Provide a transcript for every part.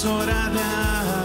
Es hora de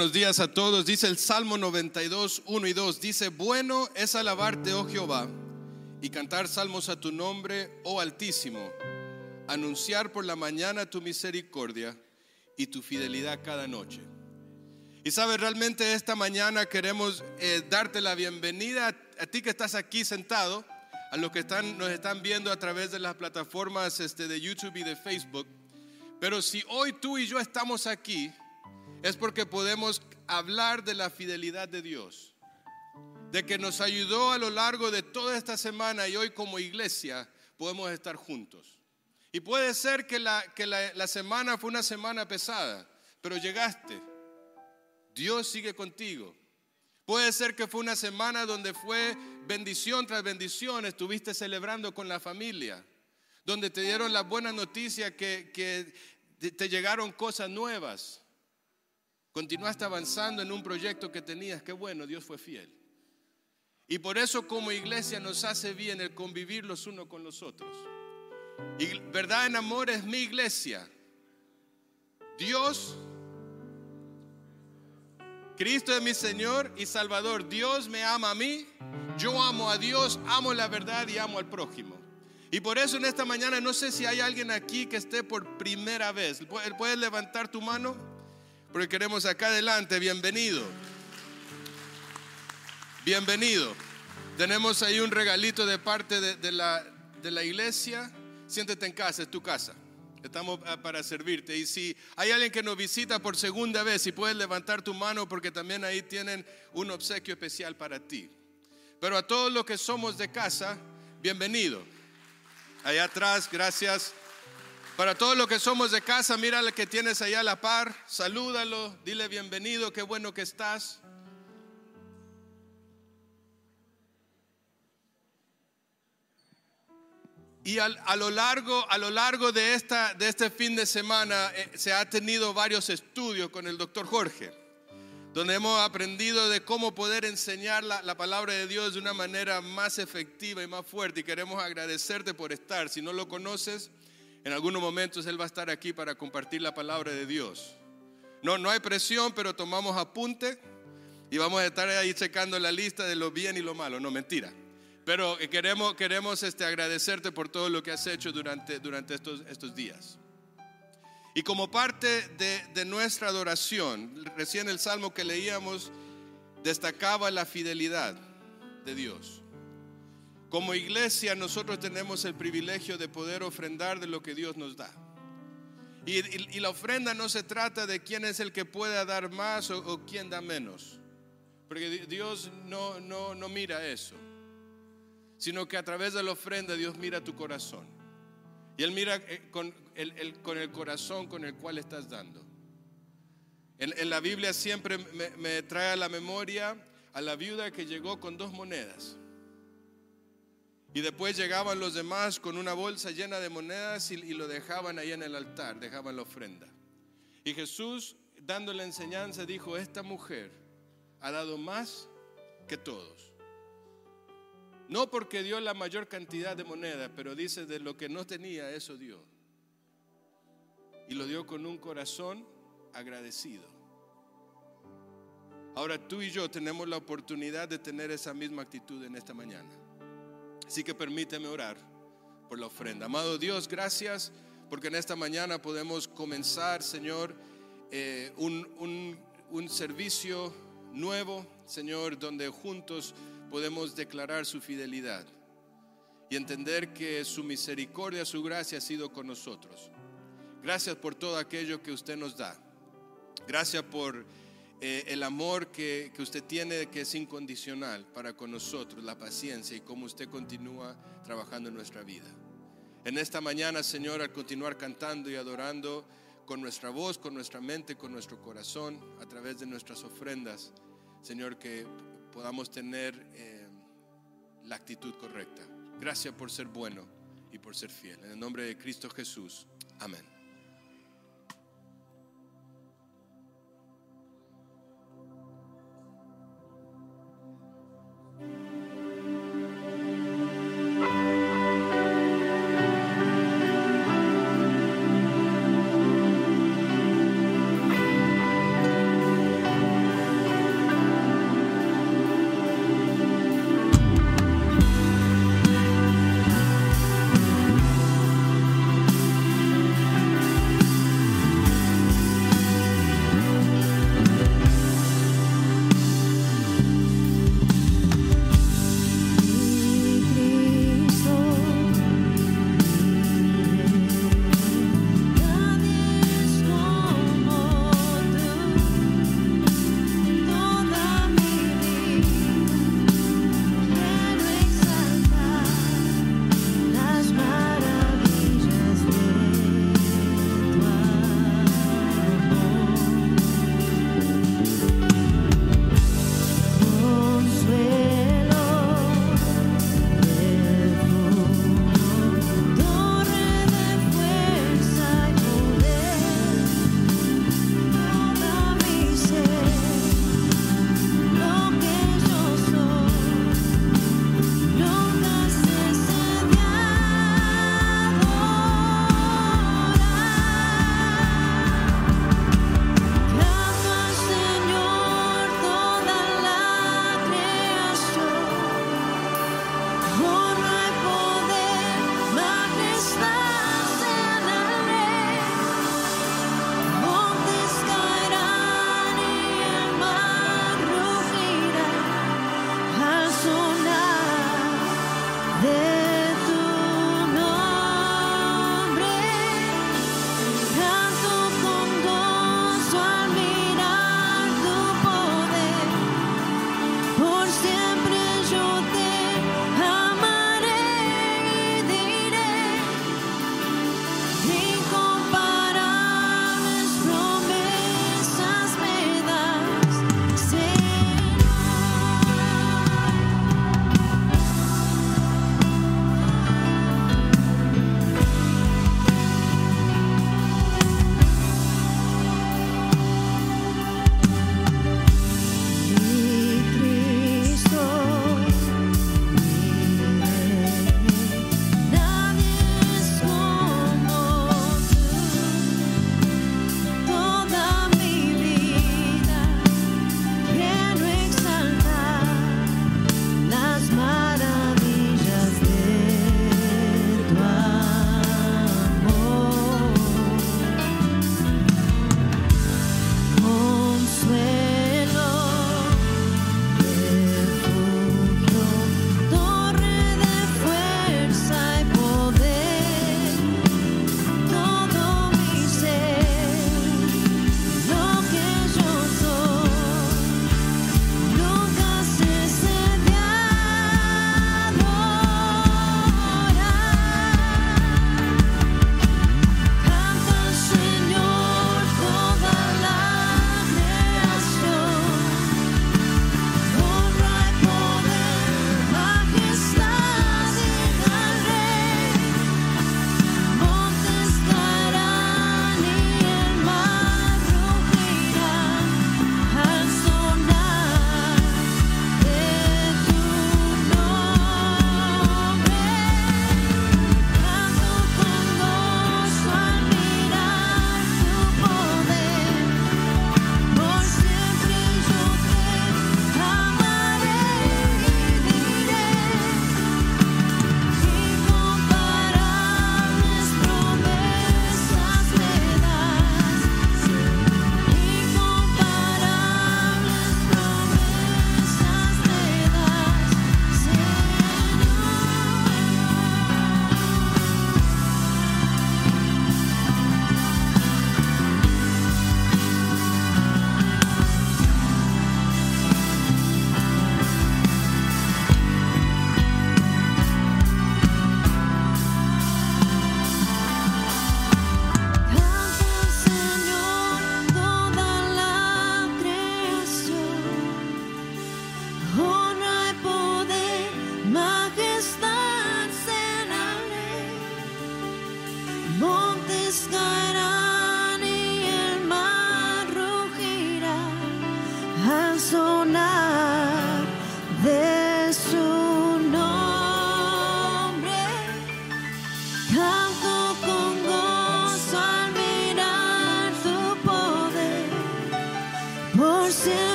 buenos días a todos. Dice el Salmo 92, 1 y 2. Dice, bueno es alabarte, oh Jehová, y cantar salmos a tu nombre, oh Altísimo. Anunciar por la mañana tu misericordia y tu fidelidad cada noche. Y sabes, realmente esta mañana queremos eh, darte la bienvenida a, a, ti que estás aquí sentado, a los que están, nos están viendo a través de las plataformas este, de YouTube y de Facebook. Pero si hoy tú y yo estamos aquí, es porque podemos hablar de la fidelidad de Dios, de que nos ayudó a lo largo de toda esta semana y hoy como iglesia podemos estar juntos. Y puede ser que la, que la, semana fue una semana pesada, pero llegaste. Dios sigue contigo. Puede ser que fue una semana donde fue bendición tras bendición, estuviste celebrando con la familia, donde te dieron la buena noticia que, que te llegaron cosas nuevas. Continuaste avanzando en un proyecto que tenías, qué bueno, Dios fue fiel. Y por eso como iglesia nos hace bien el convivir los unos con los otros. Y verdad en amor es mi iglesia. Dios, Cristo es mi Señor y Salvador. Dios me ama a mí, yo amo a Dios, amo la verdad y amo al prójimo. Y por eso en esta mañana no sé si hay alguien aquí que esté por primera vez. ¿Puedes levantar tu mano? Porque queremos acá adelante, bienvenido. Bienvenido. Tenemos ahí un regalito de parte de, la, de la iglesia. Siéntete en casa, es tu casa. Estamos para servirte. Y si hay alguien que nos visita por segunda vez, si puedes levantar tu mano porque también ahí tienen un obsequio especial para ti. Pero a todos los que somos de casa, bienvenido. Allá atrás, gracias. Para todos los que somos de casa, mira al que tienes allá a la par, salúdalo, dile bienvenido, qué bueno que estás. Y a, lo largo, a lo largo de, esta, de este fin de semana eh, se ha tenido varios estudios con el doctor Jorge, donde hemos aprendido de cómo poder enseñar la, palabra de Dios de una manera más efectiva y más fuerte. Y queremos agradecerte por estar. Si no lo conoces, en algunos momentos Él va a estar aquí para compartir la palabra de Dios. No, no hay presión, pero tomamos apunte y vamos a estar ahí checando la lista de lo bien y lo malo. No, mentira. Pero queremos, queremos este, agradecerte por todo lo que has hecho durante, durante estos, estos días. Y como parte de, de nuestra adoración, recién el salmo que leíamos destacaba la fidelidad de Dios. Como iglesia nosotros tenemos el privilegio de poder ofrendar de lo que Dios nos da. Y, la ofrenda no se trata de quién es el que pueda dar más o, quién da menos. Porque Dios no, no, no mira eso sino que a través de la ofrenda Dios mira tu corazón. Y Él mira con el, el, con el corazón con el cual estás dando. En, la Biblia siempre me, trae a la memoria a la viuda que llegó con dos monedas. Y después llegaban los demás con una bolsa llena de monedas y, lo dejaban ahí en el altar, dejaban la ofrenda. Y Jesús, dando la enseñanza, dijo, esta mujer ha dado más que todos. No porque dio la mayor cantidad de moneda, pero dice de lo que no tenía, eso dio. Y lo dio con un corazón agradecido. Ahora tú y yo tenemos la oportunidad de tener esa misma actitud en esta mañana. Así que permíteme orar por la ofrenda. Amado Dios, gracias porque en esta mañana podemos comenzar, Señor, eh, un, un, un servicio nuevo, Señor, donde juntos podemos declarar su fidelidad y entender que su misericordia, su gracia ha sido con nosotros. Gracias por todo aquello que usted nos da. Gracias por eh, el amor que, que usted tiene, que es incondicional para con nosotros, la paciencia y cómo usted continúa trabajando en nuestra vida. En esta mañana, Señor, al continuar cantando y adorando con nuestra voz, con nuestra mente, con nuestro corazón, a través de nuestras ofrendas, Señor, que podamos tener eh, la actitud correcta. Gracias por ser bueno y por ser fiel. En el nombre de Cristo Jesús. Amén.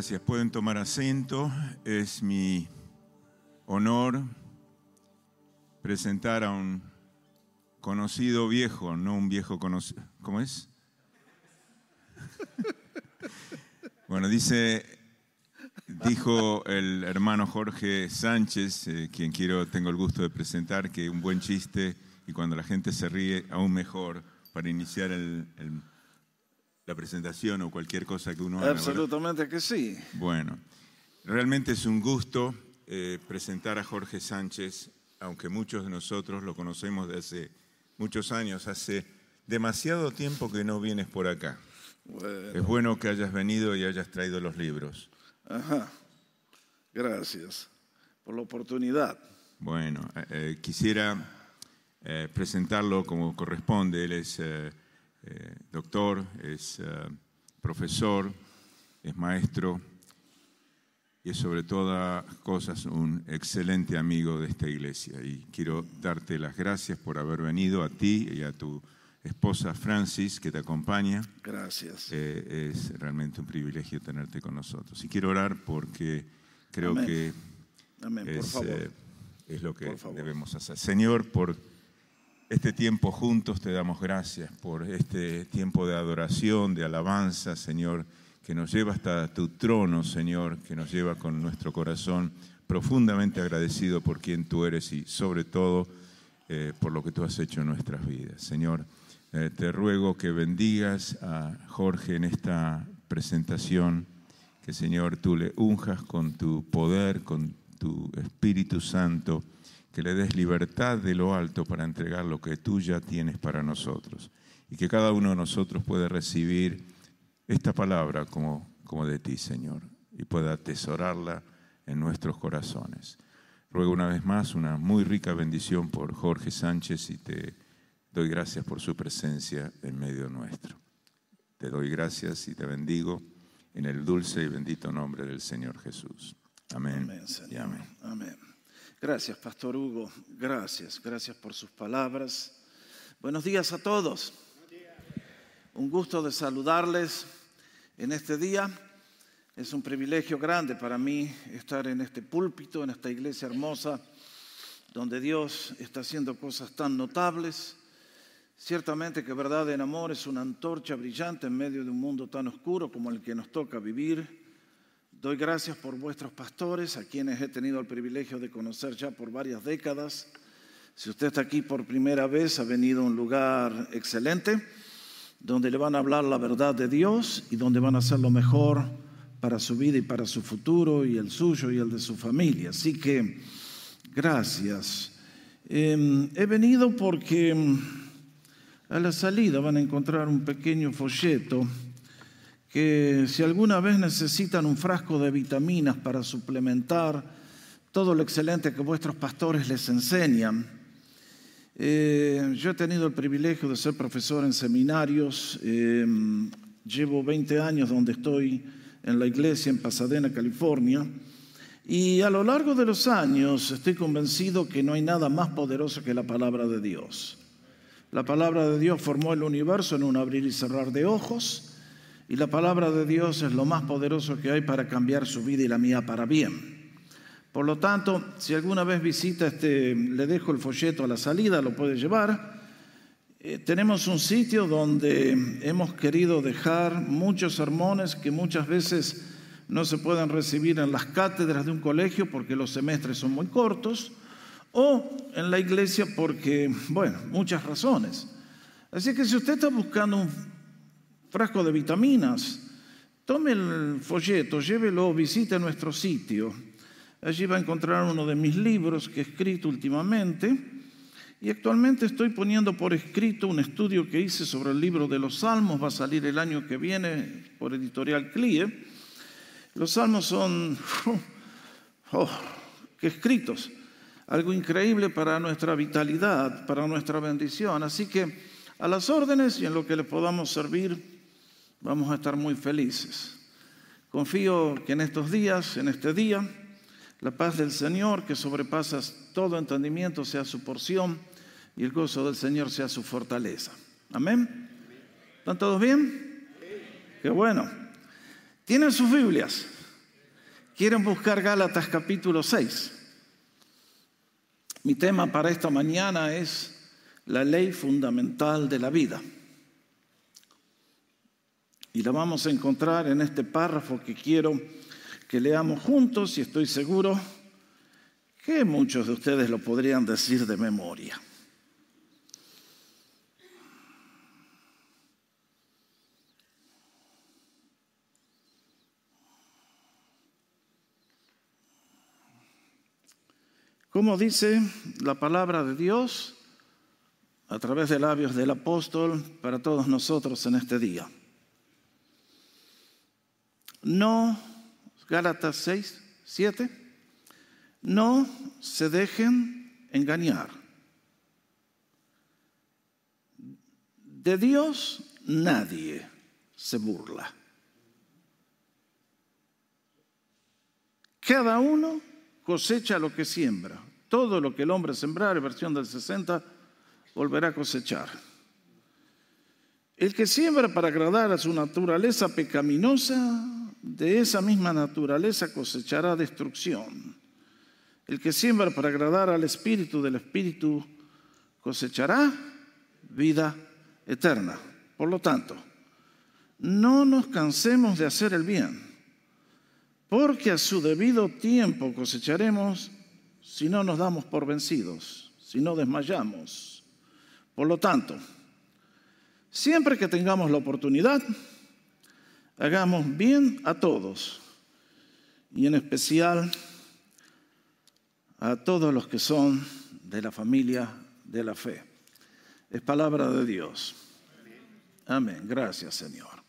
Gracias, pueden tomar asiento. Es mi honor presentar a un conocido viejo, no un viejo conocido. ¿Cómo es? Bueno, dice, dijo el hermano Jorge Sánchez, eh, quien quiero, tengo el gusto de presentar, que un buen chiste y cuando la gente se ríe, aún mejor para iniciar el- el- la presentación o cualquier cosa que uno haga. ¿verdad? Absolutamente que sí. Bueno, realmente es un gusto eh, presentar a Jorge Sánchez, aunque muchos de nosotros lo conocemos de hace muchos años, hace demasiado tiempo que no vienes por acá. Bueno, Es bueno que hayas venido y hayas traído los libros. ajá. Gracias por la oportunidad. Bueno, eh, eh, quisiera eh, presentarlo como corresponde. Él es eh, eh, doctor, es eh, profesor, es maestro y es sobre todas cosas un excelente amigo de esta iglesia. Y quiero darte las gracias por haber venido a ti y a tu esposa Francis que te acompaña. Gracias. Eh, es realmente un privilegio tenerte con nosotros. Y quiero orar porque creo Amén. que Amén, por es, favor. eh, es lo que debemos hacer. Señor, por este tiempo juntos te damos gracias, por este tiempo de adoración, de alabanza, Señor, que nos lleva hasta tu trono, Señor, que nos lleva con nuestro corazón profundamente agradecido por quien tú eres y sobre todo eh, por lo que tú has hecho en nuestras vidas. Señor, eh, te ruego que bendigas a Jorge en esta presentación, que Señor tú le unjas con tu poder, con tu Espíritu Santo, que le des libertad de lo alto para entregar lo que tú ya tienes para nosotros y que cada uno de nosotros pueda recibir esta palabra como, como de ti, Señor, y pueda atesorarla en nuestros corazones. Ruego una vez más una muy rica bendición por Jorge Sánchez y te doy gracias por su presencia en medio nuestro. Te doy gracias y te bendigo en el dulce y bendito nombre del Señor Jesús. Amén. Amén, y amén. Amén. Gracias, Pastor Hugo. Gracias, gracias por sus palabras. Buenos días a todos. Un gusto de saludarles en este día. Es un privilegio grande para mí estar en este púlpito, en esta iglesia hermosa, donde Dios está haciendo cosas tan notables. Ciertamente que verdad en amor es una antorcha brillante en medio de un mundo tan oscuro como el que nos toca vivir. Doy gracias por vuestros pastores, a quienes he tenido el privilegio de conocer ya por varias décadas. Si usted está aquí por primera vez, ha venido a un lugar excelente, donde le van a hablar la verdad de Dios y donde van a hacer lo mejor para su vida y para su futuro y el suyo y el de su familia. Así que, gracias. Eh, he venido porque mm, a la salida van a encontrar un pequeño folleto que si alguna vez necesitan un frasco de vitaminas para suplementar todo lo excelente que vuestros pastores les enseñan. Eh, yo he tenido el privilegio de ser profesor en seminarios, eh, llevo 20 años donde estoy en la iglesia en Pasadena, California, y a lo largo de los años estoy convencido que no hay nada más poderoso que la palabra de Dios. La palabra de Dios formó el universo en un abrir y cerrar de ojos. Y la palabra de Dios es lo más poderoso que hay para cambiar su vida y la mía para bien. Por lo tanto, si alguna vez visita este, le dejo el folleto a la salida, lo puede llevar. Eh, tenemos un sitio donde hemos querido dejar muchos sermones que muchas veces no se pueden recibir en las cátedras de un colegio porque los semestres son muy cortos, o en la iglesia porque, bueno, muchas razones. Así que si usted está buscando un frasco de vitaminas, tome el folleto, llévelo, visite nuestro sitio. Allí va a encontrar uno de mis libros que he escrito últimamente y actualmente estoy poniendo por escrito un estudio que hice sobre el libro de los Salmos, va a salir el año que viene por editorial CLIE. Los Salmos son, oh, qué escritos, algo increíble para nuestra vitalidad, para nuestra bendición. Así que a las órdenes y en lo que le podamos servir, vamos a estar muy felices. Confío que en estos días, en este día, la paz del Señor, que sobrepasa todo entendimiento, sea su porción y el gozo del Señor sea su fortaleza. Amén. ¿Están todos bien? Qué bueno. ¿Tienen sus Biblias? ¿Quieren buscar Gálatas capítulo 6? Mi tema para esta mañana es la ley fundamental de la vida. Y la vamos a encontrar en este párrafo que quiero que leamos juntos y estoy seguro que muchos de ustedes lo podrían decir de memoria. Como dice la palabra de Dios a través de labios del apóstol para todos nosotros en este día. No, Gálatas 6, 7, no se dejen engañar. De Dios nadie se burla. cada uno cosecha lo que siembra. Todo lo que el hombre sembrar, versión del 60, volverá a cosechar. El que siembra para agradar a su naturaleza pecaminosa, de esa misma naturaleza cosechará destrucción. El que siembra para agradar al Espíritu del Espíritu cosechará vida eterna. Por lo tanto, no nos cansemos de hacer el bien, porque a su debido tiempo cosecharemos si no nos damos por vencidos, si no desmayamos. Por lo tanto, siempre que tengamos la oportunidad, hagamos bien a todos y en especial a todos los que son de la familia de la fe. Es palabra de Dios. Amén. Gracias, Señor.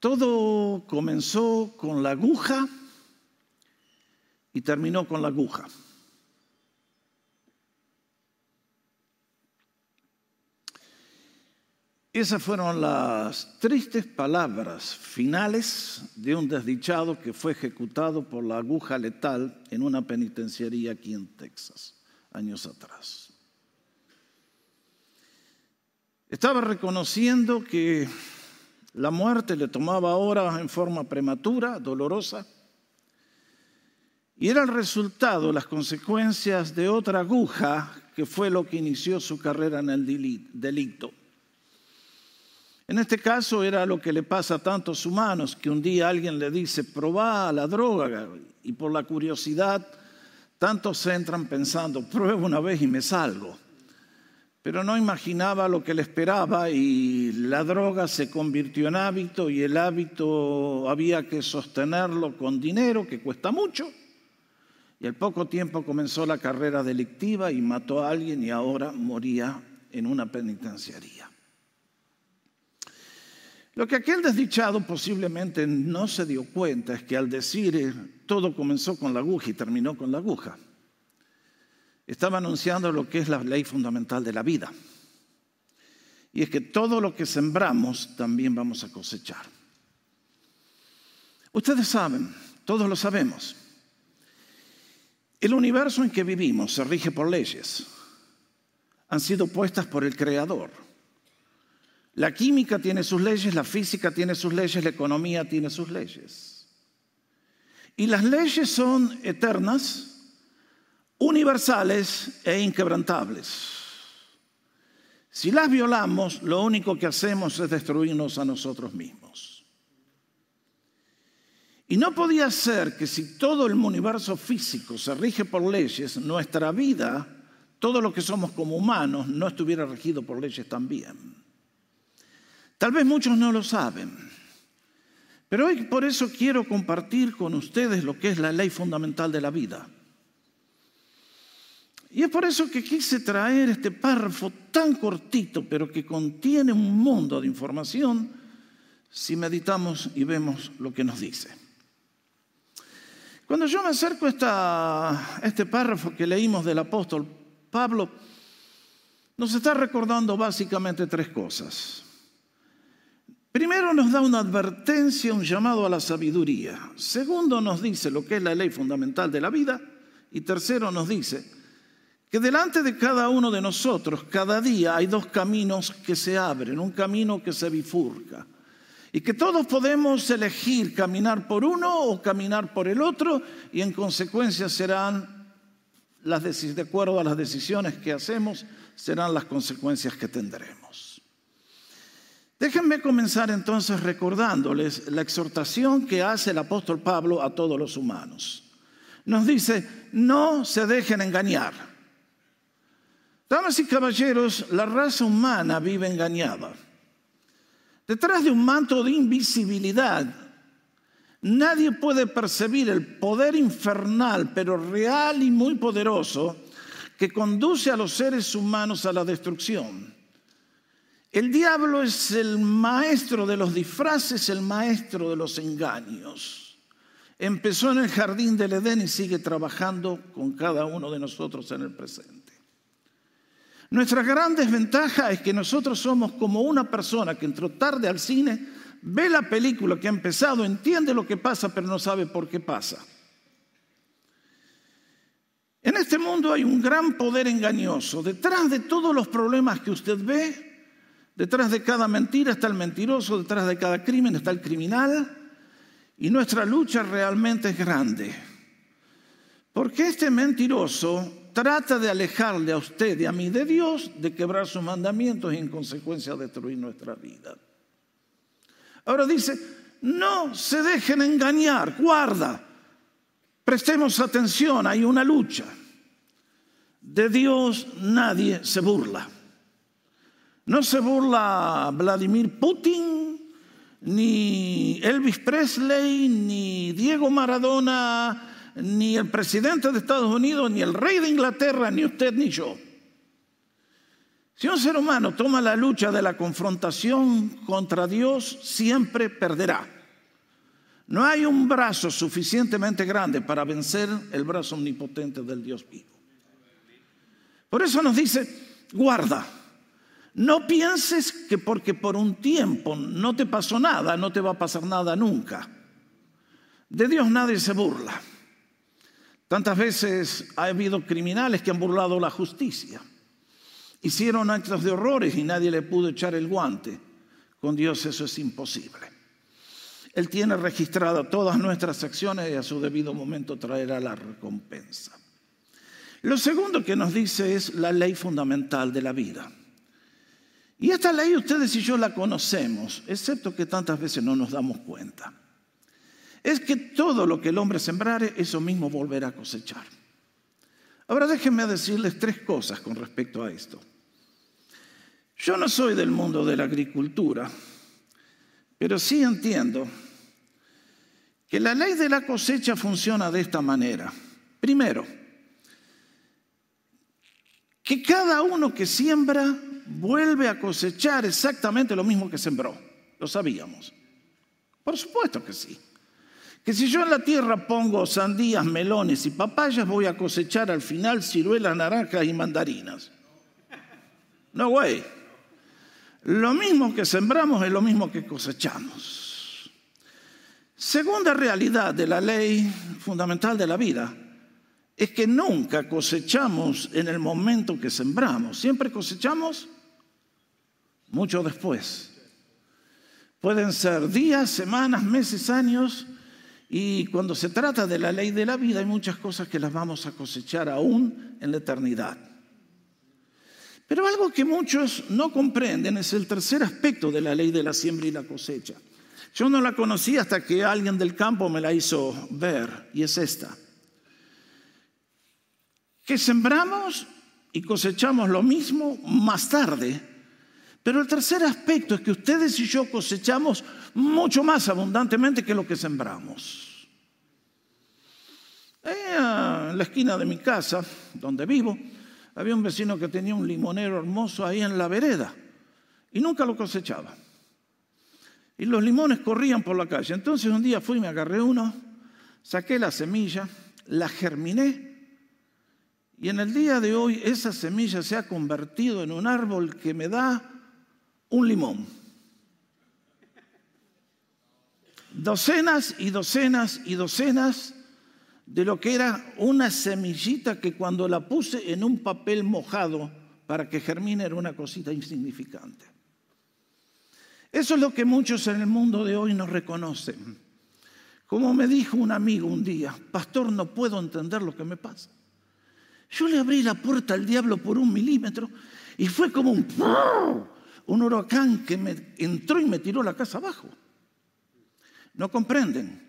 Todo comenzó con la aguja y terminó con la aguja. Esas fueron las tristes palabras finales de un desdichado que fue ejecutado por la aguja letal en una penitenciaría aquí en Texas, años atrás. Estaba reconociendo que la muerte le tomaba ahora en forma prematura, dolorosa, y era el resultado, las consecuencias de otra aguja que fue lo que inició su carrera en el delito. En este caso era lo que le pasa a tantos humanos, que un día alguien le dice, probá la droga, y por la curiosidad, tantos entran pensando, pruebo una vez y me salgo. Pero no imaginaba lo que le esperaba y la droga se convirtió en hábito y el hábito había que sostenerlo con dinero, que cuesta mucho. Y al poco tiempo comenzó la carrera delictiva y mató a alguien y ahora moría en una penitenciaría. Lo que aquel desdichado posiblemente no se dio cuenta es que al decir eh, todo comenzó con la aguja y terminó con la aguja, estaba anunciando lo que es la ley fundamental de la vida. Y es que todo lo que sembramos también vamos a cosechar. Ustedes saben, todos lo sabemos, el universo en que vivimos se rige por leyes. Han sido puestas por el Creador. La química tiene sus leyes, la física tiene sus leyes, la economía tiene sus leyes. Y las leyes son eternas, universales e inquebrantables. Si las violamos, lo único que hacemos es destruirnos a nosotros mismos. Y no podía ser que si todo el universo físico se rige por leyes, nuestra vida, todo lo que somos como humanos, no estuviera regido por leyes también. Tal vez muchos no lo saben, pero hoy por eso quiero compartir con ustedes lo que es la ley fundamental de la vida. Y es por eso que quise traer este párrafo tan cortito, pero que contiene un mundo de información si meditamos y vemos lo que nos dice. Cuando yo me acerco a, este párrafo que leímos del apóstol Pablo, nos está recordando básicamente tres cosas. Primero nos da una advertencia, un llamado a la sabiduría. Segundo nos dice lo que es la ley fundamental de la vida. Y tercero nos dice que delante de cada uno de nosotros, cada día hay dos caminos que se abren, un camino que se bifurca. Y que todos podemos elegir caminar por uno o caminar por el otro y en consecuencia serán, las, de acuerdo a las decisiones que hacemos, serán las consecuencias que tendremos. Déjenme comenzar entonces recordándoles la exhortación que hace el apóstol Pablo a todos los humanos. Nos dice, no se dejen engañar. Damas y caballeros, la raza humana vive engañada. Detrás de un manto de invisibilidad, nadie puede percibir el poder infernal, pero real y muy poderoso, que conduce a los seres humanos a la destrucción. El diablo es el maestro de los disfraces, el maestro de los engaños. Empezó en el jardín del Edén y sigue trabajando con cada uno de nosotros en el presente. Nuestra gran desventaja es que nosotros somos como una persona que entró tarde al cine, ve la película que ha empezado, entiende lo que pasa, pero no sabe por qué pasa. En este mundo hay un gran poder engañoso. Detrás de todos los problemas que usted ve, detrás de cada mentira está el mentiroso, detrás de cada crimen está el criminal. Y nuestra lucha realmente es grande. Porque este mentiroso trata de alejarle a usted y a mí de Dios, de quebrar sus mandamientos y en consecuencia destruir nuestra vida. Ahora dice, no se dejen engañar, guarda, prestemos atención, hay una lucha. De Dios nadie se burla. No se burla Vladimir Putin, ni Elvis Presley, ni Diego Maradona, ni el presidente de Estados Unidos, ni el rey de Inglaterra, ni usted ni yo. Si un ser humano toma la lucha de la confrontación contra Dios, siempre perderá. No hay un brazo suficientemente grande para vencer el brazo omnipotente del Dios vivo. Por eso nos dice, guarda, no pienses que porque por un tiempo no te pasó nada, no te va a pasar nada nunca. De Dios nadie se burla. Tantas veces ha habido criminales que han burlado la justicia. Hicieron actos de horrores y nadie le pudo echar el guante. Con Dios eso es imposible. Él tiene registradas todas nuestras acciones y a su debido momento traerá la recompensa. Lo segundo que nos dice es la ley fundamental de la vida. Y esta ley ustedes y yo la conocemos, excepto que tantas veces no nos damos cuenta. Es que todo lo que el hombre sembrare, eso mismo volverá a cosechar. Ahora déjenme decirles tres cosas con respecto a esto. Yo no soy del mundo de la agricultura, pero sí entiendo que la ley de la cosecha funciona de esta manera. Primero, que cada uno que siembra vuelve a cosechar exactamente lo mismo que sembró. Lo sabíamos. Por supuesto que sí. Que si yo en la tierra pongo sandías, melones y papayas, voy a cosechar al final ciruelas, naranjas y mandarinas. No, güey. Lo mismo que sembramos es lo mismo que cosechamos. Segunda realidad de la ley fundamental de la vida es que nunca cosechamos en el momento que sembramos, siempre cosechamos mucho después. Pueden ser días, semanas, meses, años, y cuando se trata de la ley de la vida hay muchas cosas que las vamos a cosechar aún en la eternidad. Pero algo que muchos no comprenden es el tercer aspecto de la ley de la siembra y la cosecha. Yo no la conocí hasta que alguien del campo me la hizo ver, y es esta. Que sembramos y cosechamos lo mismo más tarde, pero el tercer aspecto es que ustedes y yo cosechamos mucho más abundantemente que lo que sembramos. en la esquina de mi casa, donde vivo, había un vecino que tenía un limonero hermoso ahí en la vereda y nunca lo cosechaba. Y los limones corrían por la calle. Entonces un día fui, me agarré uno, saqué la semilla, la germiné y en el día de hoy esa semilla se ha convertido en un árbol que me da un limón. Docenas y docenas y docenas de lo que era una semillita que cuando la puse en un papel mojado para que germine era una cosita insignificante. Eso es lo que muchos en el mundo de hoy no reconocen. Como me dijo un amigo un día, pastor, no puedo entender lo que me pasa. Yo le abrí la puerta al diablo por un milímetro y fue como un, un huracán que me entró y me tiró la casa abajo. No comprenden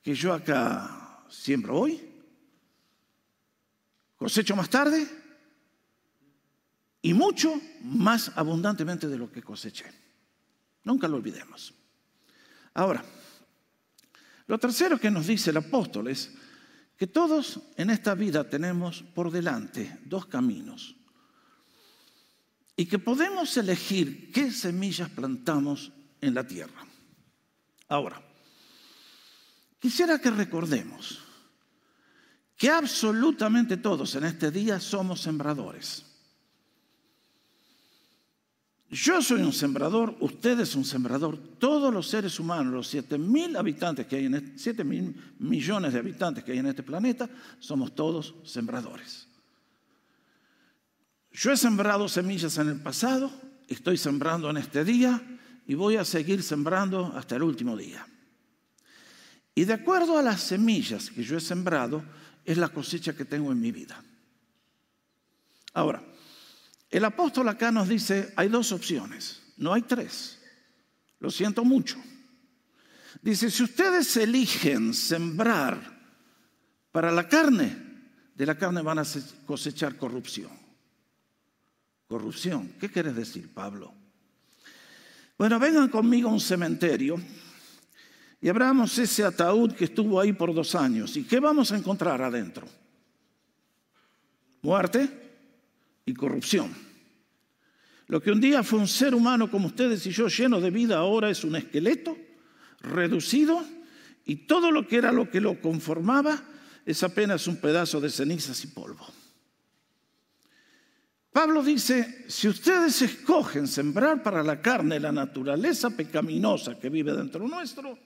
que yo acá siembro hoy, cosecho más tarde y mucho más abundantemente de lo que coseché. Nunca lo olvidemos. Ahora, lo tercero que nos dice el apóstol es que todos en esta vida tenemos por delante dos caminos y que podemos elegir qué semillas plantamos en la tierra. Ahora, Quisiera que recordemos que absolutamente todos en este día somos sembradores. Yo soy un sembrador, usted es un sembrador, todos los seres humanos, los 7 mil habitantes que hay en este, 7 mil millones de habitantes que hay en este planeta, somos todos sembradores. Yo he sembrado semillas en el pasado, estoy sembrando en este día y voy a seguir sembrando hasta el último día. Y de acuerdo a las semillas que yo he sembrado, es la cosecha que tengo en mi vida. Ahora, el apóstol acá nos dice, hay dos opciones, no hay tres. Lo siento mucho. Dice, si ustedes eligen sembrar para la carne, de la carne van a cosechar corrupción. Corrupción, ¿qué quieres decir, Pablo? Bueno, vengan conmigo a un cementerio y abramos ese ataúd que estuvo ahí por dos años. ¿Y qué vamos a encontrar adentro? Muerte y corrupción. Lo que un día fue un ser humano como ustedes y yo, lleno de vida, ahora es un esqueleto reducido y todo lo que era lo que lo conformaba es apenas un pedazo de cenizas y polvo. Pablo dice, si ustedes escogen sembrar para la carne la naturaleza pecaminosa que vive dentro nuestro,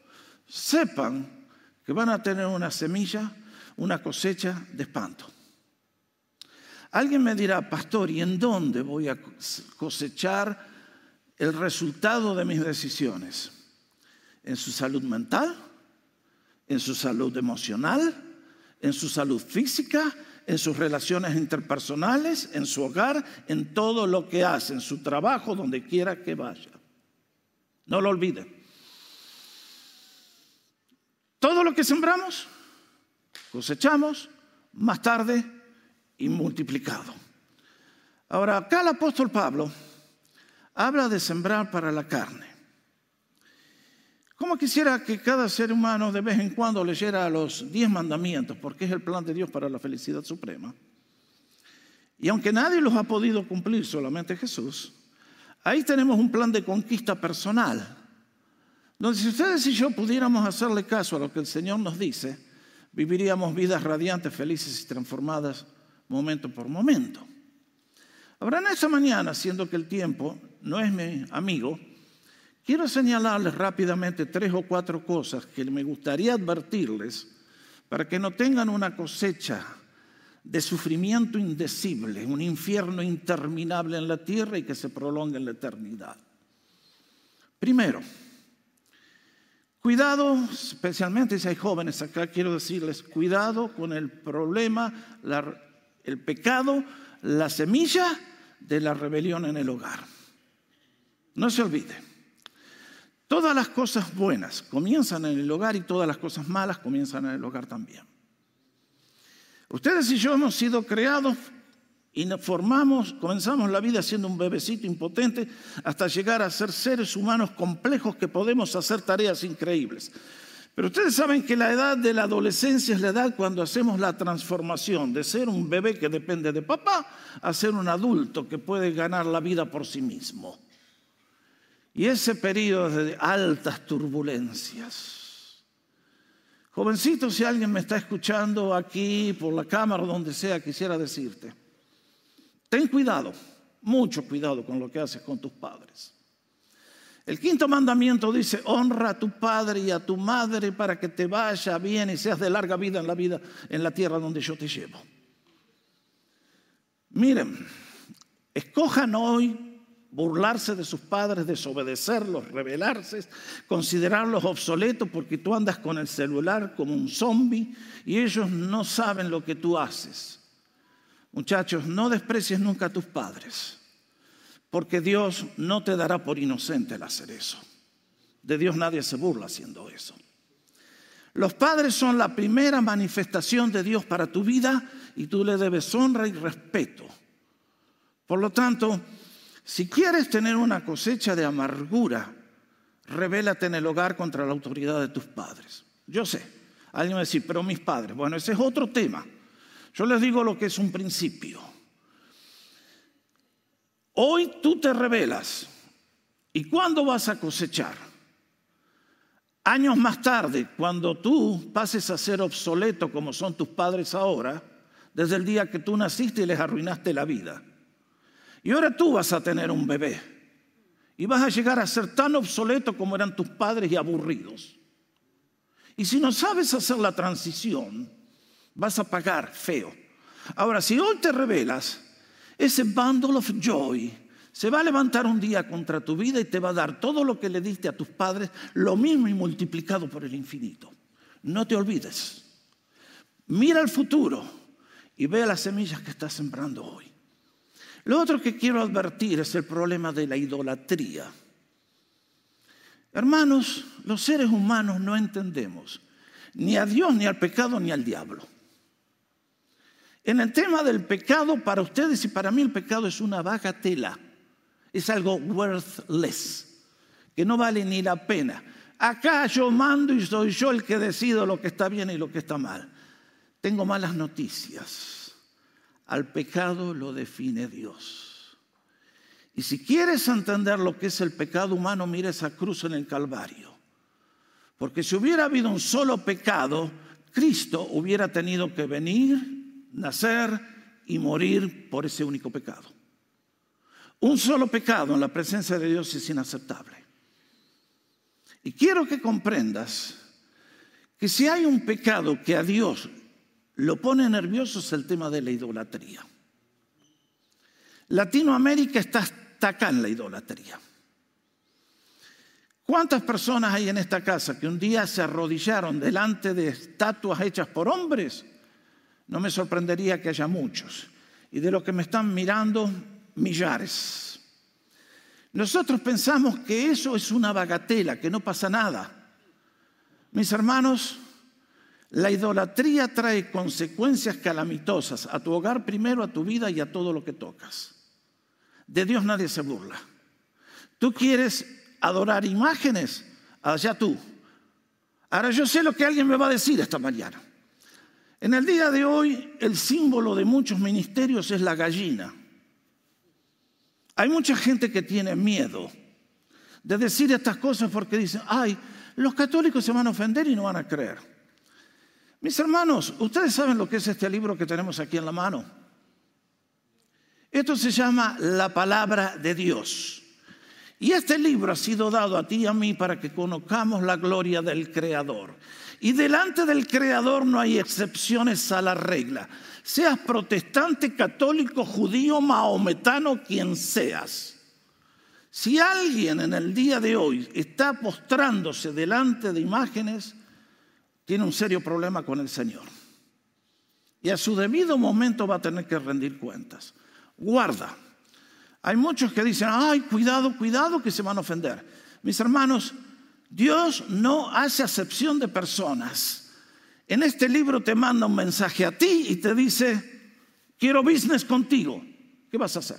sepan que van a tener una semilla, una cosecha de espanto. Alguien me dirá, pastor, ¿y en dónde voy a cosechar el resultado de mis decisiones? ¿En su salud mental? ¿En su salud emocional? ¿En su salud física? ¿En sus relaciones interpersonales? ¿En su hogar? ¿En todo lo que hace? ¿En su trabajo? Donde quiera que vaya. No lo olvide. Todo lo que sembramos, cosechamos más tarde y multiplicado. Ahora, acá el apóstol Pablo habla de sembrar para la carne. ¿Cómo quisiera que cada ser humano de vez en cuando leyera los diez mandamientos, porque es el plan de Dios para la felicidad suprema? Y aunque nadie los ha podido cumplir, solamente Jesús, ahí tenemos un plan de conquista personal, donde si ustedes y yo pudiéramos hacerle caso a lo que el Señor nos dice, viviríamos vidas radiantes, felices y transformadas momento por momento. En esta mañana, siendo que el tiempo no es mi amigo, quiero señalarles rápidamente tres o cuatro cosas que me gustaría advertirles para que no tengan una cosecha de sufrimiento indecible, un infierno interminable en la tierra y que se prolongue en la eternidad. Primero, cuidado, especialmente si hay jóvenes acá, quiero decirles, cuidado con el problema, el pecado, la semilla de la rebelión en el hogar. No se olvide. Todas las cosas buenas comienzan en el hogar y todas las cosas malas comienzan en el hogar también. Ustedes y yo hemos sido creados y formamos, comenzamos la vida siendo un bebecito impotente hasta llegar a ser seres humanos complejos que podemos hacer tareas increíbles. Pero ustedes saben que la edad de la adolescencia es la edad cuando hacemos la transformación de ser un bebé que depende de papá a ser un adulto que puede ganar la vida por sí mismo. Y ese periodo de altas turbulencias. Jovencito, si alguien me está escuchando aquí, por la cámara, donde sea, quisiera decirte, ten cuidado, mucho cuidado con lo que haces con tus padres. El quinto mandamiento dice, honra a tu padre y a tu madre para que te vaya bien y seas de larga vida en la vida en la tierra donde yo te llevo. Miren, escojan hoy burlarse de sus padres, desobedecerlos, rebelarse, considerarlos obsoletos porque tú andas con el celular como un zombie y ellos no saben lo que tú haces. Muchachos, no desprecies nunca a tus padres porque Dios no te dará por inocente el hacer eso. De Dios nadie se burla haciendo eso. Los padres son la primera manifestación de Dios para tu vida y tú le debes honra y respeto. Por lo tanto, si quieres tener una cosecha de amargura, revélate en el hogar contra la autoridad de tus padres. Yo sé, alguien va a decir, pero mis padres, bueno, ese es otro tema. Yo les digo lo que es un principio. Hoy tú te revelas. ¿Y cuándo vas a cosechar? Años más tarde, cuando tú pases a ser obsoleto como son tus padres ahora, desde el día que tú naciste y les arruinaste la vida. Y ahora tú vas a tener un bebé. Y vas a llegar a ser tan obsoleto como eran tus padres y aburridos. Y si no sabes hacer la transición, vas a pagar feo. Ahora, si hoy te revelas, ese bundle of joy se va a levantar un día contra tu vida y te va a dar todo lo que le diste a tus padres, lo mismo y multiplicado por el infinito. No te olvides. Mira el futuro y ve las semillas que estás sembrando hoy. Lo otro que quiero advertir es el problema de la idolatría. Hermanos, los seres humanos no entendemos ni a Dios, ni al pecado, ni al diablo. En el tema del pecado, para ustedes y para mí el pecado es una bagatela, es algo worthless, que no vale ni la pena. Acá yo mando y soy yo el que decido lo que está bien y lo que está mal. Tengo malas noticias. Al pecado lo define Dios. Y si quieres entender lo que es el pecado humano, mira esa cruz en el Calvario. Porque si hubiera habido un solo pecado, Cristo hubiera tenido que venir, nacer y morir por ese único pecado. Un solo pecado en la presencia de Dios es inaceptable. Y quiero que comprendas que si hay un pecado que a Dios lo pone nervioso es el tema de la idolatría. Latinoamérica está hasta acá en la idolatría. ¿Cuántas personas hay en esta casa que un día se arrodillaron delante de estatuas hechas por hombres? No me sorprendería que haya muchos. Y de los que me están mirando, millares. Nosotros pensamos que eso es una bagatela, que no pasa nada. Mis hermanos, la idolatría trae consecuencias calamitosas a tu hogar primero, a tu vida y a todo lo que tocas. De Dios nadie se burla. Tú quieres adorar imágenes, allá tú. Ahora yo sé lo que alguien me va a decir esta mañana. En el día de hoy el símbolo de muchos ministerios es la gallina. Hay mucha gente que tiene miedo de decir estas cosas porque dicen, ay, los católicos se van a ofender y no van a creer. Mis hermanos, ustedes saben lo que es este libro que tenemos aquí en la mano. Esto se llama la palabra de Dios. Y este libro ha sido dado a ti y a mí para que conozcamos la gloria del Creador. Y delante del Creador no hay excepciones a la regla. Seas protestante, católico, judío, maometano, quien seas. Si alguien en el día de hoy está postrándose delante de imágenes, tiene un serio problema con el Señor. Y a su debido momento va a tener que rendir cuentas. Guarda. Hay muchos que dicen, ay, cuidado, cuidado, que se van a ofender. Mis hermanos, Dios no hace acepción de personas. En este libro te manda un mensaje a ti y te dice, quiero business contigo. ¿Qué vas a hacer?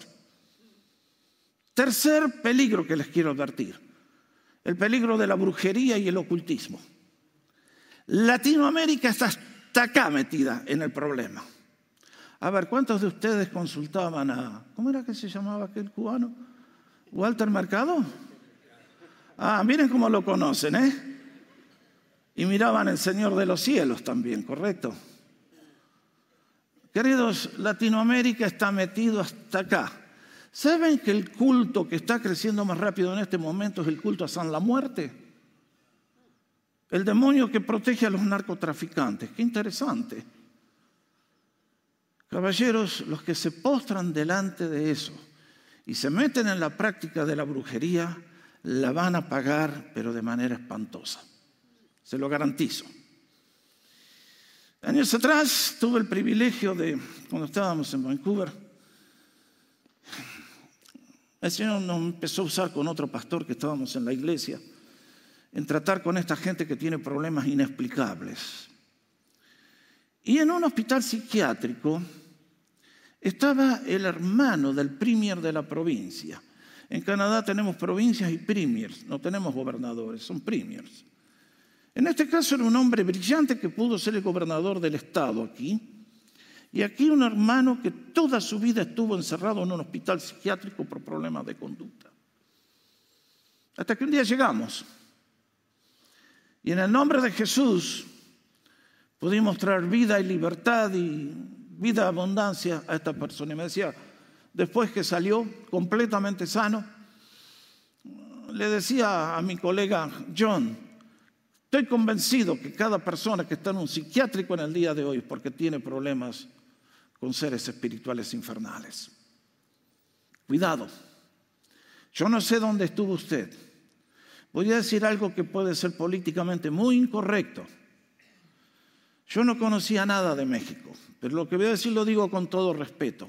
Tercer peligro que les quiero advertir, el peligro de la brujería y el ocultismo. Latinoamérica está hasta acá metida en el problema. A ver, ¿cuántos de ustedes consultaban a, ¿cómo era que se llamaba aquel cubano? Walter Mercado. Ah, miren cómo lo conocen, ¿eh? Y miraban el Señor de los cielos también, ¿correcto? Queridos, Latinoamérica está metido hasta acá. ¿Saben que el culto que está creciendo más rápido en este momento es el culto a San la Muerte? El demonio que protege a los narcotraficantes. Qué interesante. Caballeros, los que se postran delante de eso y se meten en la práctica de la brujería, la van a pagar, pero de manera espantosa. Se lo garantizo. Años atrás tuve el privilegio de, cuando estábamos en Vancouver, el Señor nos empezó a usar con otro pastor que estábamos en la iglesia, en tratar con esta gente que tiene problemas inexplicables. Y en un hospital psiquiátrico estaba el hermano del premier de la provincia. En Canadá tenemos provincias y premiers, no tenemos gobernadores, son premiers. En este caso era un hombre brillante que pudo ser el gobernador del estado aquí. Y aquí un hermano que toda su vida estuvo encerrado en un hospital psiquiátrico por problemas de conducta. Hasta que un día llegamos. Y en el nombre de Jesús pudimos traer vida y libertad y vida abundancia a esta persona. Y me decía, después que salió completamente sano, le decía a mi colega John, estoy convencido que cada persona que está en un psiquiátrico en el día de hoy porque tiene problemas con seres espirituales infernales. Cuidado. Yo no sé dónde estuvo usted. Voy a decir algo que puede ser políticamente muy incorrecto. Yo no conocía nada de México, pero lo que voy a decir lo digo con todo respeto.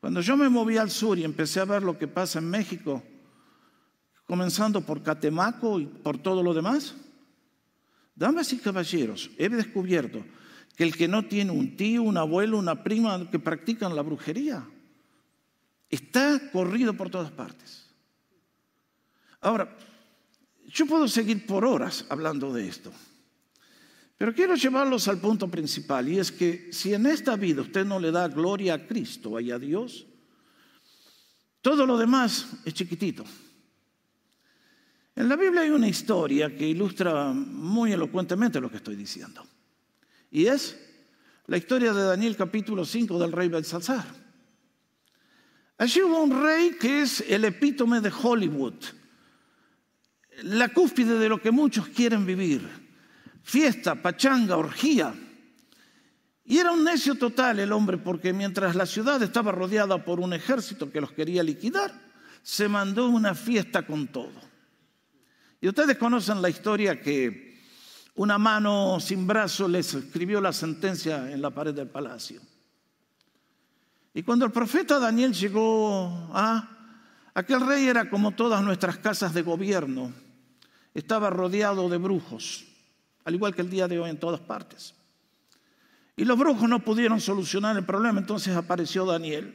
Cuando yo me moví al sur y empecé a ver lo que pasa en México, comenzando por Catemaco y por todo lo demás, damas y caballeros, he descubierto que el que no tiene un tío, un abuelo, una prima que practican la brujería, está corrido por todas partes. Ahora, yo puedo seguir por horas hablando de esto, pero quiero llevarlos al punto principal, y es que si en esta vida usted no le da gloria a Cristo y a Dios, todo lo demás es chiquitito. En la Biblia hay una historia que ilustra muy elocuentemente lo que estoy diciendo. Y es la historia de Daniel capítulo 5 del rey Belsasar. Allí hubo un rey que es el epítome de Hollywood, la cúspide de lo que muchos quieren vivir. Fiesta, pachanga, orgía. Y era un necio total el hombre porque mientras la ciudad estaba rodeada por un ejército que los quería liquidar, se mandó una fiesta con todo. Y ustedes conocen la historia que una mano sin brazo les escribió la sentencia en la pared del palacio. Y cuando el profeta Daniel llegó a aquel rey era como todas nuestras casas de gobierno, estaba rodeado de brujos, al igual que el día de hoy en todas partes. Y los brujos no pudieron solucionar el problema, entonces apareció Daniel.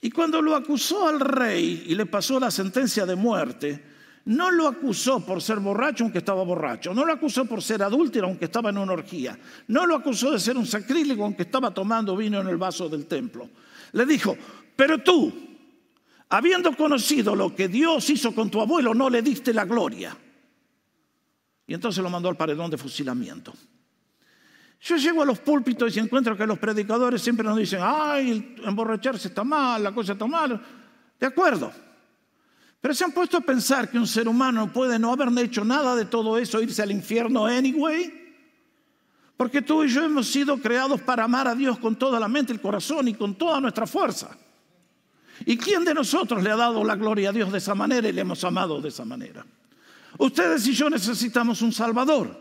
Y cuando lo acusó al rey y le pasó la sentencia de muerte, no lo acusó por ser borracho aunque estaba borracho, no lo acusó por ser adúltero aunque estaba en una orgía, no lo acusó de ser un sacrílego aunque estaba tomando vino en el vaso del templo. Le dijo, pero tú, habiendo conocido lo que Dios hizo con tu abuelo, no le diste la gloria. Y entonces lo mandó al paredón de fusilamiento. Yo llego a los púlpitos y encuentro que los predicadores siempre nos dicen, ay, emborracharse está mal, la cosa está mal. De acuerdo. Pero se han puesto a pensar que un ser humano puede no haber hecho nada de todo eso, irse al infierno anyway. Porque tú y yo hemos sido creados para amar a Dios con toda la mente, el corazón y con toda nuestra fuerza. ¿Y quién de nosotros le ha dado la gloria a Dios de esa manera y le hemos amado de esa manera? Ustedes y yo necesitamos un Salvador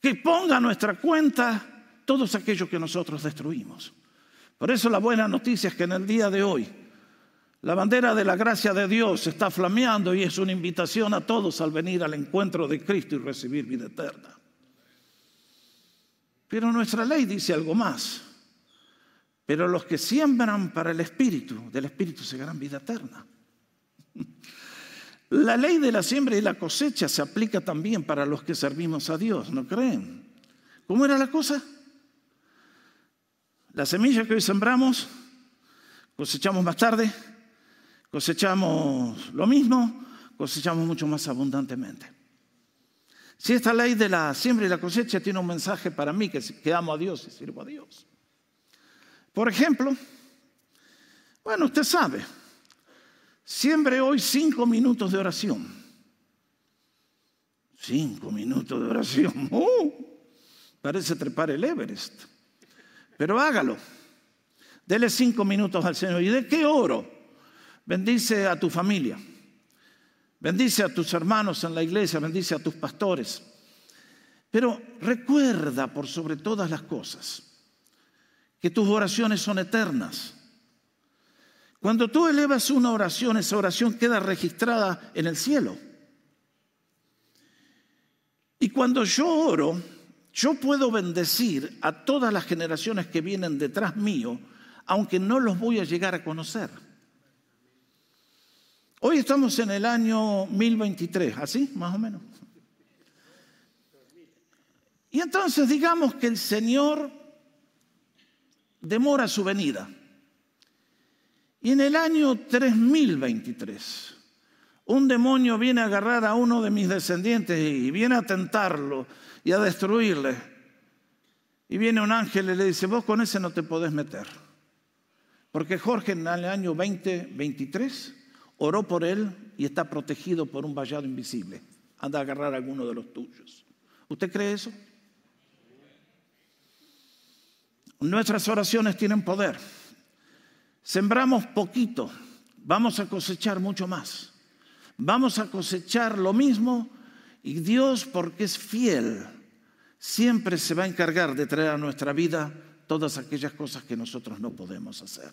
que ponga a nuestra cuenta todos aquellos que nosotros destruimos. Por eso la buena noticia es que en el día de hoy la bandera de la gracia de Dios está flameando y es una invitación a todos al venir al encuentro de Cristo y recibir vida eterna. Pero nuestra ley dice algo más. Pero los que siembran para el Espíritu, del Espíritu segarán vida eterna. La ley de la siembra y la cosecha se aplica también para los que servimos a Dios, ¿no creen? ¿Cómo era la cosa? La semilla que hoy sembramos, cosechamos más tarde, cosechamos lo mismo, cosechamos mucho más abundantemente. Si esta ley de la siembra y la cosecha tiene un mensaje para mí, que, que amo a Dios y sirvo a Dios. Por ejemplo, bueno, usted sabe, siembre hoy cinco minutos de oración. Cinco minutos de oración. ¡Uh! parece trepar el Everest. Pero hágalo. Dele cinco minutos al Señor. ¿Y de qué oro? Bendice a tu familia. Bendice a tus hermanos en la iglesia. Bendice a tus pastores. Pero recuerda por sobre todas las cosas que tus oraciones son eternas. Cuando tú elevas una oración, esa oración queda registrada en el cielo. Y cuando yo oro, yo puedo bendecir a todas las generaciones que vienen detrás mío, aunque no los voy a llegar a conocer. Hoy estamos en el año 1023, así más o menos. Y entonces digamos que el Señor demora su venida. Y en el año 3023, Un demonio viene a agarrar a uno de mis descendientes y viene a tentarlo y a destruirle. Y viene un ángel y le dice, vos con ese no te podés meter. Porque Jorge en el año 2023 oró por él y está protegido por un vallado invisible. Anda a agarrar a alguno de los tuyos. ¿Usted cree eso? Nuestras oraciones tienen poder. Sembramos poquito, vamos a cosechar mucho más. Vamos a cosechar lo mismo y Dios, porque es fiel, siempre se va a encargar de traer a nuestra vida todas aquellas cosas que nosotros no podemos hacer.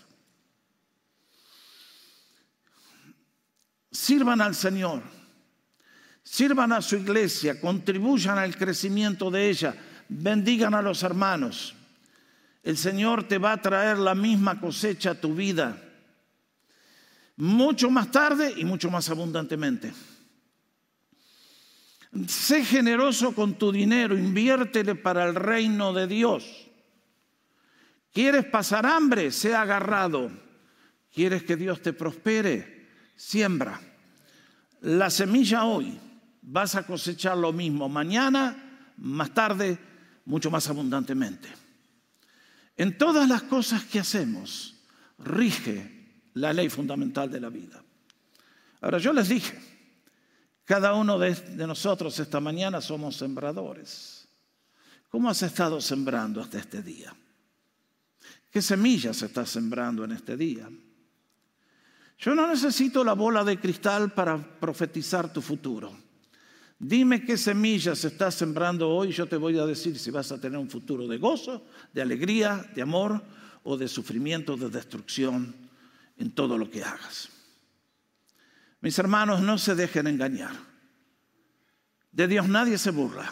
Sirvan al Señor, sirvan a su iglesia, contribuyan al crecimiento de ella, bendigan a los hermanos. El Señor te va a traer la misma cosecha a tu vida, mucho más tarde y mucho más abundantemente. Sé generoso con tu dinero, inviértele para el reino de Dios. ¿Quieres pasar hambre? Sea agarrado. ¿Quieres que Dios te prospere? Siembra. La semilla hoy, vas a cosechar lo mismo mañana, más tarde, mucho más abundantemente. En todas las cosas que hacemos, rige la ley fundamental de la vida. Ahora, yo les dije, cada uno de, nosotros esta mañana somos sembradores. ¿Cómo has estado sembrando hasta este día? ¿Qué semillas estás sembrando en este día? Yo no necesito la bola de cristal para profetizar tu futuro. Dime qué semillas estás sembrando hoy, yo te voy a decir si vas a tener un futuro de gozo, de alegría, de amor o de sufrimiento, de destrucción en todo lo que hagas. Mis hermanos, no se dejen engañar. De Dios nadie se burla.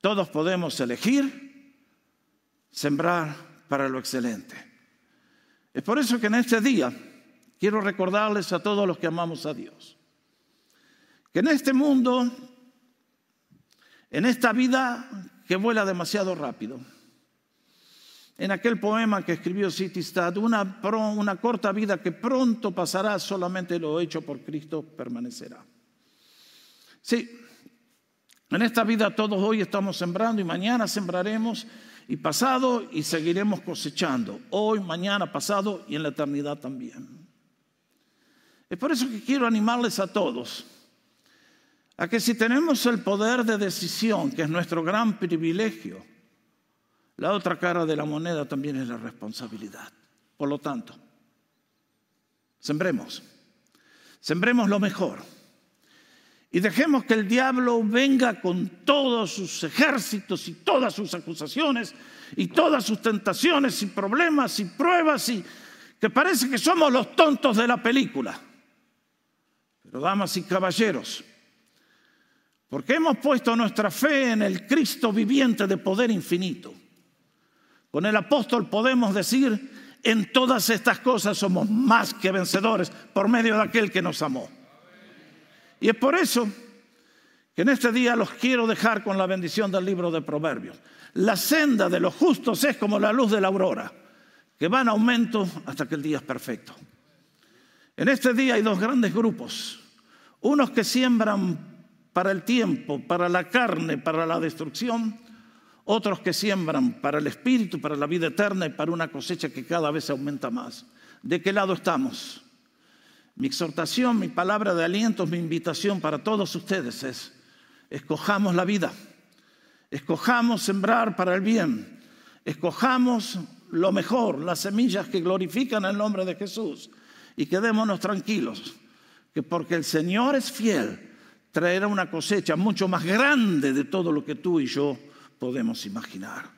Todos podemos elegir sembrar para lo excelente. Es por eso que en este día quiero recordarles a todos los que amamos a Dios que en este mundo, en esta vida que vuela demasiado rápido, en aquel poema que escribió Citistad, una, una corta vida que pronto pasará, solamente lo hecho por Cristo permanecerá. Sí, en esta vida todos hoy estamos sembrando y mañana sembraremos y pasado y seguiremos cosechando, hoy, mañana, pasado y en la eternidad también. Es por eso que quiero animarles a todos a que si tenemos el poder de decisión, que es nuestro gran privilegio, la otra cara de la moneda también es la responsabilidad. Por lo tanto, sembremos, sembremos lo mejor y dejemos que el diablo venga con todos sus ejércitos y todas sus acusaciones y todas sus tentaciones y problemas y pruebas y que parece que somos los tontos de la película. Pero damas y caballeros, porque hemos puesto nuestra fe en el Cristo viviente de poder infinito. Con el apóstol podemos decir, en todas estas cosas somos más que vencedores por medio de aquel que nos amó. Y es por eso que en este día los quiero dejar con la bendición del libro de Proverbios. La senda de los justos es como la luz de la aurora, que va en aumento hasta que el día es perfecto. En este día hay dos grandes grupos, unos que siembran para el tiempo, para la carne, para la destrucción, otros que siembran para el espíritu, para la vida eterna y para una cosecha que cada vez aumenta más. ¿De qué lado estamos? Mi exhortación, mi palabra de aliento, mi invitación para todos ustedes es, escojamos la vida, escojamos sembrar para el bien, escojamos lo mejor, las semillas que glorifican el nombre de Jesús y quedémonos tranquilos, que porque el Señor es fiel, traerá una cosecha mucho más grande de todo lo que tú y yo podemos imaginar.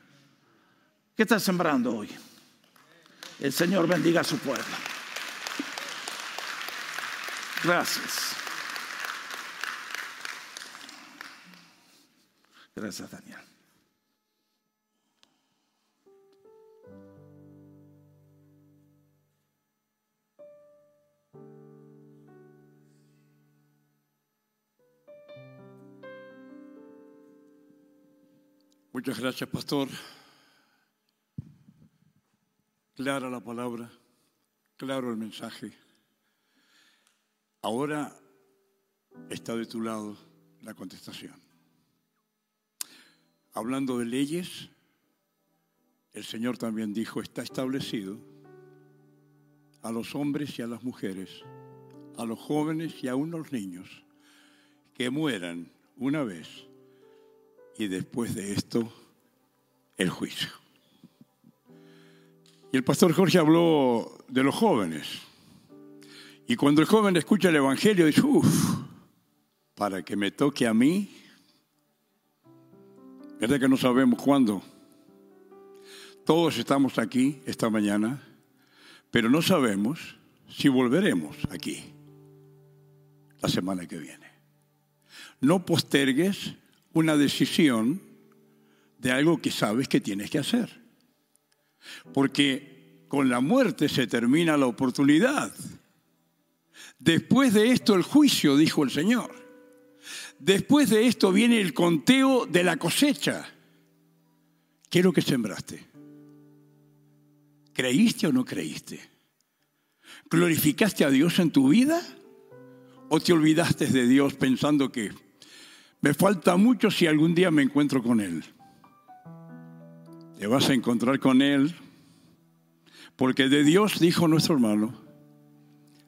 ¿Qué estás sembrando hoy? El Señor bendiga a su pueblo. Gracias. Gracias, Daniel. Muchas gracias, pastor. Clara la palabra, claro el mensaje. Ahora está de tu lado la contestación. Hablando de leyes, el Señor también dijo, está establecido a los hombres y a las mujeres, a los jóvenes y aún a los niños, que mueran una vez y después de esto el juicio. Y el pastor Jorge habló de los jóvenes. Y cuando el joven escucha el Evangelio, dice, uff, para que me toque a mí, ¿verdad que no sabemos cuándo? Todos estamos aquí esta mañana, pero no sabemos si volveremos aquí la semana que viene. No postergues una decisión de algo que sabes que tienes que hacer. Porque con la muerte se termina la oportunidad. Después de esto el juicio, dijo el Señor. Después de esto viene el conteo de la cosecha. ¿Qué es lo que sembraste? ¿Creíste o no creíste? ¿Glorificaste a Dios en tu vida? ¿O te olvidaste de Dios pensando que me falta mucho si algún día me encuentro con Él? Te vas a encontrar con Él porque de Dios, dijo nuestro hermano,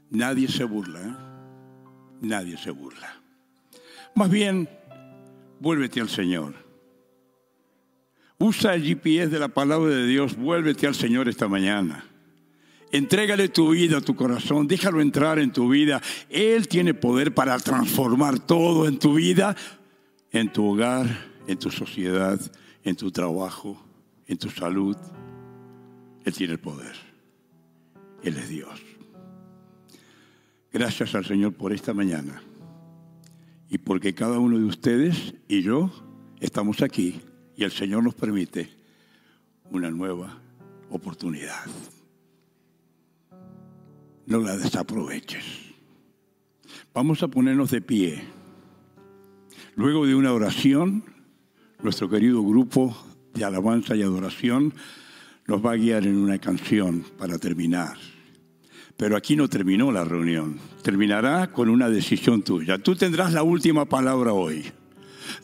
nadie se burla. ¿eh? Nadie se burla. Más bien, vuélvete al Señor. Usa el GPS de la palabra de Dios, vuélvete al Señor esta mañana. Entrégale tu vida, tu corazón, déjalo entrar en tu vida. Él tiene poder para transformar todo en tu vida, en tu hogar, en tu sociedad, en tu trabajo, en tu salud. Él tiene el poder. Él es Dios. Gracias al Señor por esta mañana y porque cada uno de ustedes y yo estamos aquí y el Señor nos permite una nueva oportunidad. No la desaproveches. Vamos a ponernos de pie. Luego de una oración, nuestro querido grupo de alabanza y adoración nos va a guiar en una canción para terminar. Pero aquí no terminó la reunión. Terminará con una decisión tuya. Tú tendrás la última palabra hoy.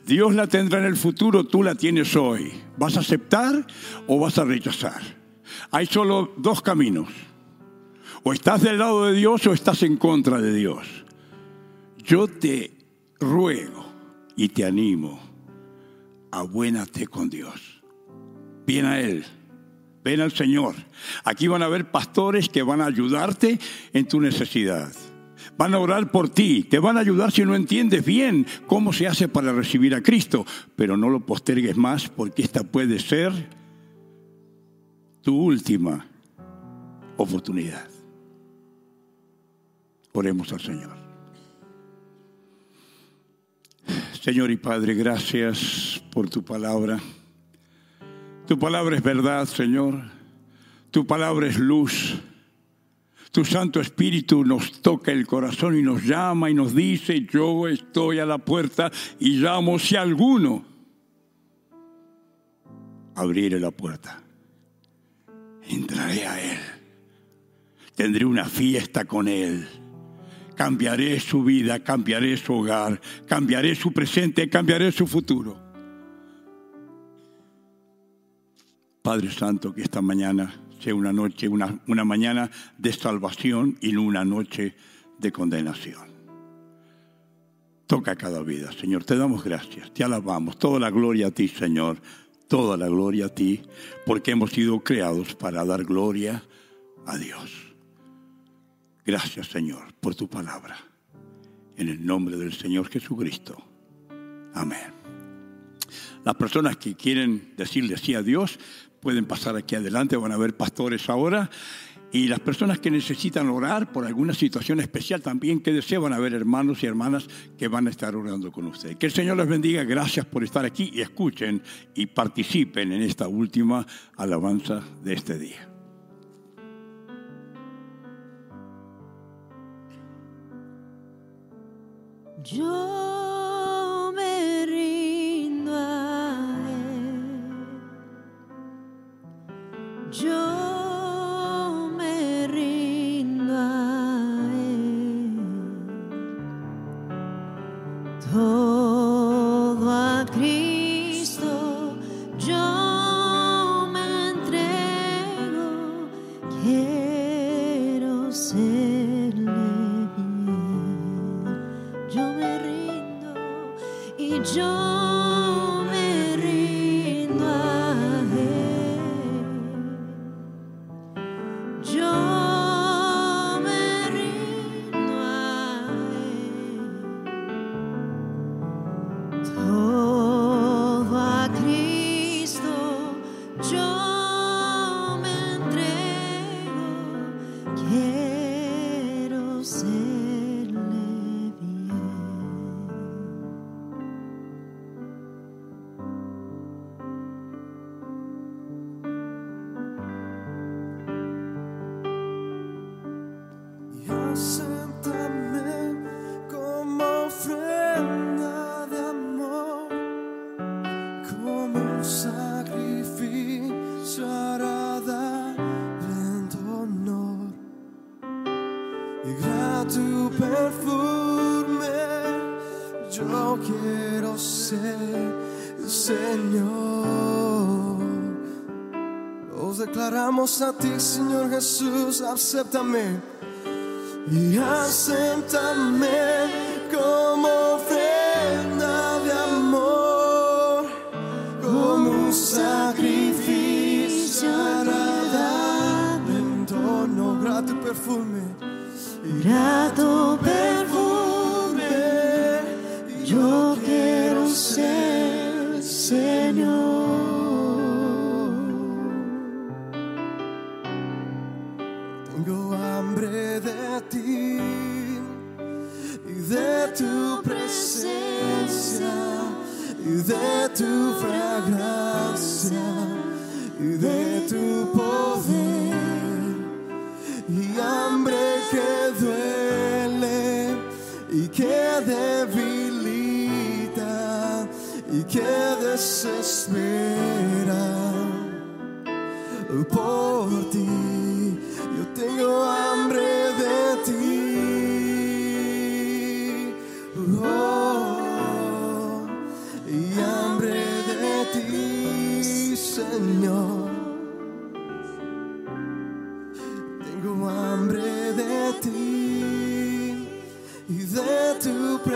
Dios la tendrá en el futuro, tú la tienes hoy. ¿Vas a aceptar o vas a rechazar? Hay solo dos caminos. O estás del lado de Dios o estás en contra de Dios. Yo te ruego y te animo, abuénate con Dios. Bien a Él. Ven al Señor. Aquí van a haber pastores que van a ayudarte en tu necesidad. Van a orar por ti, te van a ayudar si no entiendes bien cómo se hace para recibir a Cristo, pero no lo postergues más porque esta puede ser tu última oportunidad. Oremos al Señor. Señor y Padre, gracias por tu palabra. Tu palabra es verdad, Señor. Tu palabra es luz. Tu Santo Espíritu nos toca el corazón y nos llama y nos dice, yo estoy a la puerta y llamo si alguno abriré la puerta. Entraré a Él. Tendré una fiesta con Él. Cambiaré su vida, cambiaré su hogar, cambiaré su presente, cambiaré su futuro. Padre Santo, que esta mañana sea una noche, una, una mañana de salvación y no una noche de condenación. Toca cada vida, Señor. Te damos gracias, te alabamos. Toda la gloria a ti, Señor. Toda la gloria a ti, porque hemos sido creados para dar gloria a Dios. Gracias, Señor, por tu palabra. En el nombre del Señor Jesucristo. Amén. Las personas que quieren decirle sí a Dios pueden pasar aquí adelante, van a ver pastores ahora. Y las personas que necesitan orar por alguna situación especial también que desean, ver hermanos y hermanas que van a estar orando con ustedes. Que el Señor les bendiga, gracias por estar aquí y escuchen y participen en esta última alabanza de este día. Yo a ti, Señor Jesús, acéptame y acéptame como ofrenda de amor, como un sacrificio agradable en tono, grato perfume, Grato perfume, tu presencia y de tu fragancia y de tu poder. Y hambre que duele y que debilita y que desespera por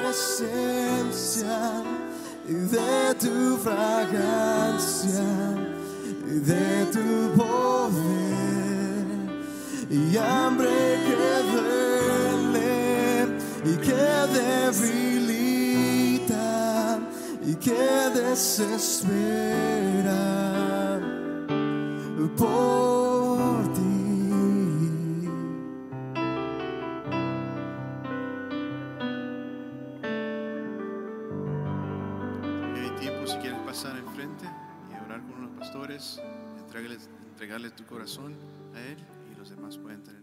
presencia y de tu fragancia y de tu poder. Y hambre que duele y que debilita y que desespera. Por entregarles, entregarle tu corazón a Él y los demás pueden tener